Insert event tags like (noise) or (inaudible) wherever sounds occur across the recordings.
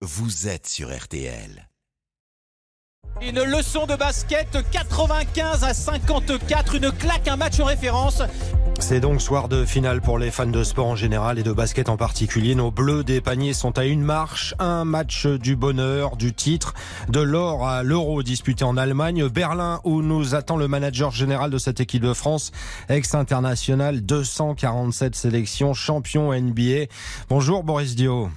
vous êtes sur RTL. Une leçon de basket 95 à 54, une claque, un match en référence. C'est donc soir de finale pour les fans de sport en général et de basket en particulier. Nos bleus des paniers sont à une marche, un match du bonheur, du titre, de l'or à l'euro disputé en Allemagne, Berlin où nous attend le manager général de cette équipe de France, ex-international, 247 sélections, champion NBA. Bonjour Boris Dio.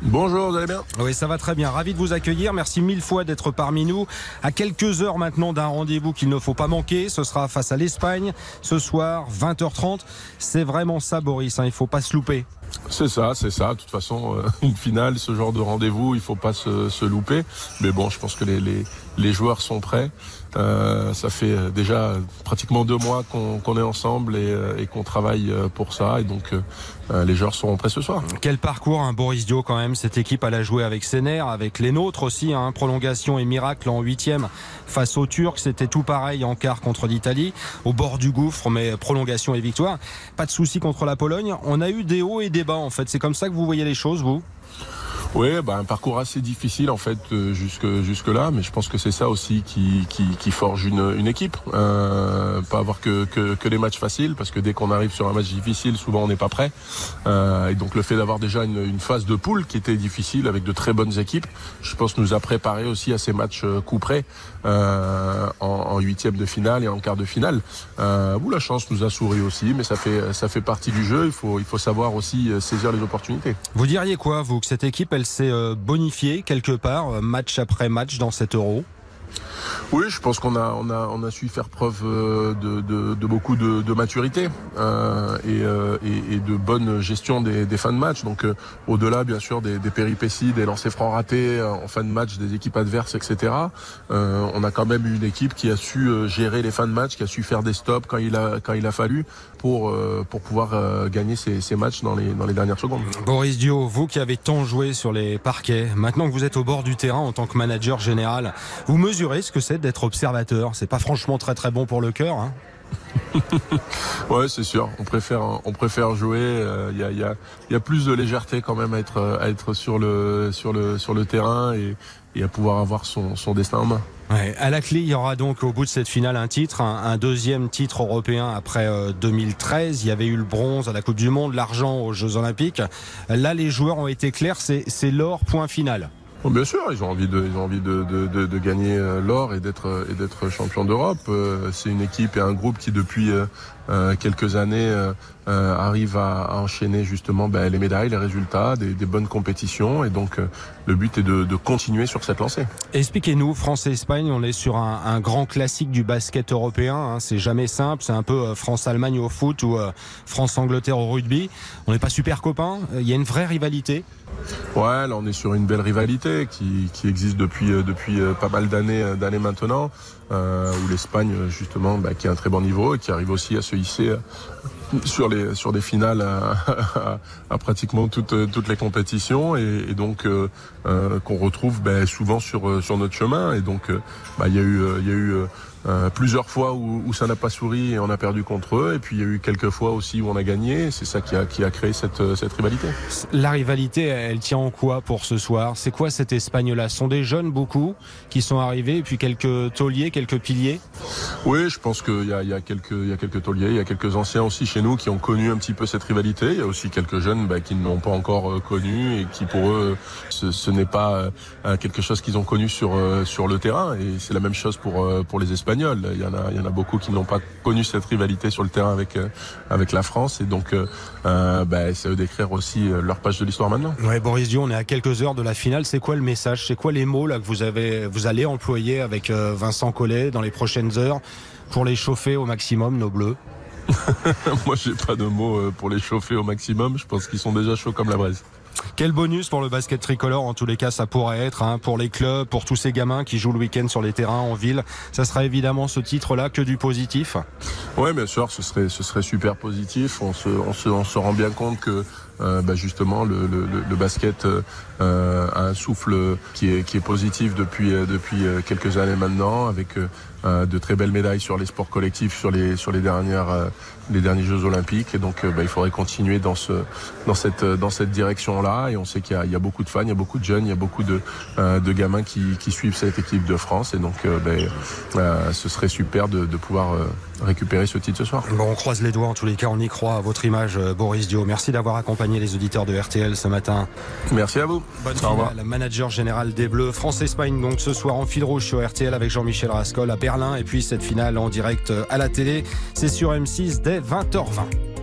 Bonjour, vous allez bien Oui, ça va très bien. Ravi de vous accueillir. Merci mille fois d'être parmi nous. À quelques heures maintenant d'un rendez-vous qu'il ne faut pas manquer. Ce sera face à l'Espagne ce soir, 20h30. C'est vraiment ça, Boris. Hein. Il ne faut pas se louper. C'est ça, c'est ça. De toute façon, euh, (laughs) une finale, ce genre de rendez-vous, il faut pas se, se, louper. Mais bon, je pense que les, les, les joueurs sont prêts. Euh, ça fait euh, déjà pratiquement deux mois qu'on qu est ensemble et, euh, qu'on travaille pour ça. Et donc, les joueurs seront prêts ce soir. Quel parcours, hein, Boris Dio, quand même. Cette équipe, elle a joué avec Sener, avec les nôtres aussi. Hein, prolongation et miracle en huitième face aux Turcs. C'était tout pareil en quart contre l'Italie. Au bord du gouffre, mais prolongation et victoire. Pas de souci contre la Pologne. On a eu des hauts et des bas, en fait. C'est comme ça que vous voyez les choses, vous? Oui, bah, un parcours assez difficile en fait euh, jusque jusque là, mais je pense que c'est ça aussi qui, qui, forge une, une équipe. Euh, pas avoir que, que, que, des matchs faciles, parce que dès qu'on arrive sur un match difficile, souvent on n'est pas prêt. Euh, et donc le fait d'avoir déjà une, phase de poule qui était difficile avec de très bonnes équipes, je pense nous a préparé aussi à ces matchs euh, coup près en huitième de finale et en quart de finale. Où la chance nous a souri aussi, mais ça fait ça fait partie du jeu. Il faut il faut savoir aussi saisir les opportunités. Vous diriez quoi vous que cette équipe elle s'est euh, bonifiée quelque part, euh, match après match dans cet euro? Oui, je pense qu'on a, on a, on a su faire preuve euh, de, de, de beaucoup de, de maturité euh, et, euh, et, et, de bonne gestion des, des fins de match. Donc euh, au-delà, bien sûr, des, des, péripéties, des lancers francs ratés en fin de match des équipes adverses, etc. on a quand même une équipe qui a su gérer les fins de match, qui a su faire des stops quand il a, quand il a fallu pour, pour pouvoir gagner ces, ces matchs dans les, dans les dernières secondes. Boris Dio, vous qui avez tant joué sur les parquets, maintenant que vous êtes au bord du terrain en tant que manager général, vous mesurez ce que c'est d'être observateur. C'est pas franchement très très bon pour le cœur. Hein (laughs) ouais, c'est sûr. On préfère, on préfère jouer. Il euh, y, a, y, a, y, a, plus de légèreté quand même à être, à être sur le, sur le, sur le terrain et, et à pouvoir avoir son, son destin en main. Ouais, à la clé, il y aura donc au bout de cette finale un titre, un, un deuxième titre européen après euh, 2013. Il y avait eu le bronze à la Coupe du Monde, l'argent aux Jeux Olympiques. Là, les joueurs ont été clairs. C'est l'or point final. Bon, bien sûr, ils ont envie de, ils ont envie de, de, de, de gagner euh, l'or et d'être et d'être champion d'Europe. Euh, c'est une équipe et un groupe qui depuis euh, quelques années arrive à, enchaîner justement ben, les médailles, les résultats, des, des bonnes compétitions et donc le but est de, continuer sur cette lancée. Expliquez-nous, France et Espagne, on est sur un, un grand classique du basket européen. Hein, c'est jamais simple, c'est un peu France-Allemagne au foot ou France-Angleterre au rugby. On n'est pas super copains. Il y a une vraie rivalité. Ouais, là on est sur une belle rivalité qui, existe depuis euh, euh, pas mal d'années euh, maintenant, où l'Espagne justement bah, qui a un très bon niveau et qui arrive aussi à se hisser sur les sur des finales à, (laughs) à, à pratiquement toutes toutes les compétitions et, et donc euh, euh, qu'on retrouve bah, souvent sur sur notre chemin et donc bah, il y a eu il y a eu euh, plusieurs fois où, où ça n'a pas souri et on a perdu contre eux. Et puis il y a eu quelques fois aussi où on a gagné. C'est ça qui a, qui a créé cette, cette rivalité. La rivalité, elle tient en quoi pour ce soir? C'est quoi cette Espagne-là? Ce sont des jeunes beaucoup qui sont arrivés, et puis quelques tauliers, quelques piliers? Oui, je pense qu'il y a, il y, a quelques, il y a quelques tauliers, il y a quelques anciens aussi chez nous qui ont connu un petit peu cette rivalité. Il y a aussi quelques jeunes bah, qui ne l'ont pas encore euh, connu et qui pour eux, ce, n'est pas euh, quelque chose qu'ils ont connu sur, euh, sur le terrain. Et c'est la même chose pour, pour les Espagnols. Il y en a, il y en a beaucoup qui n'ont pas connu cette rivalité sur le terrain avec avec la France et donc euh, bah, c'est eux d'écrire aussi leur page de l'histoire maintenant. Ouais, Boris Dion, on est à quelques heures de la finale. C'est quoi le message? C'est quoi les mots que vous avez, vous allez employer avec Vincent Collet dans les prochaines heures pour les chauffer au maximum nos bleus? (laughs) Moi, j'ai pas de mots pour les chauffer au maximum. Je pense qu'ils sont déjà chauds comme la braise. Quel bonus pour le basket tricolore En tous les cas, ça pourrait être hein, pour les clubs, pour tous ces gamins qui jouent le week-end sur les terrains en ville. Ça sera évidemment ce titre-là que du positif. Oui, bien sûr, ce serait, ce serait super positif. On se, on se, on se rend bien compte que bah, justement le, le, le basket a un souffle qui est, qui est positif depuis, depuis quelques années maintenant, avec de très belles médailles sur les sports collectifs sur les, sur les, dernières, les derniers Jeux Olympiques. Et donc bah, il faudrait continuer dans, ce, dans cette, dans cette direction-là. Et on sait qu'il y, y, a beaucoup de fans, il y a beaucoup de jeunes, il y a beaucoup de, de gamins qui, qui, suivent cette équipe de France. Et donc ben, ce serait super de pouvoir récupérer ce titre ce soir. Bon, on croise les doigts en tous les cas, on y croit à votre image, Boris Dio. Merci d'avoir accompagné les auditeurs de RTL ce matin. Merci à vous. Bonne finale, la manager général des Bleus. France-Espagne donc ce soir en fil rouge sur RTL avec Jean-Michel Rascol à Berlin. Et puis cette finale en direct à la télé, c'est sur M6 dès 20h20.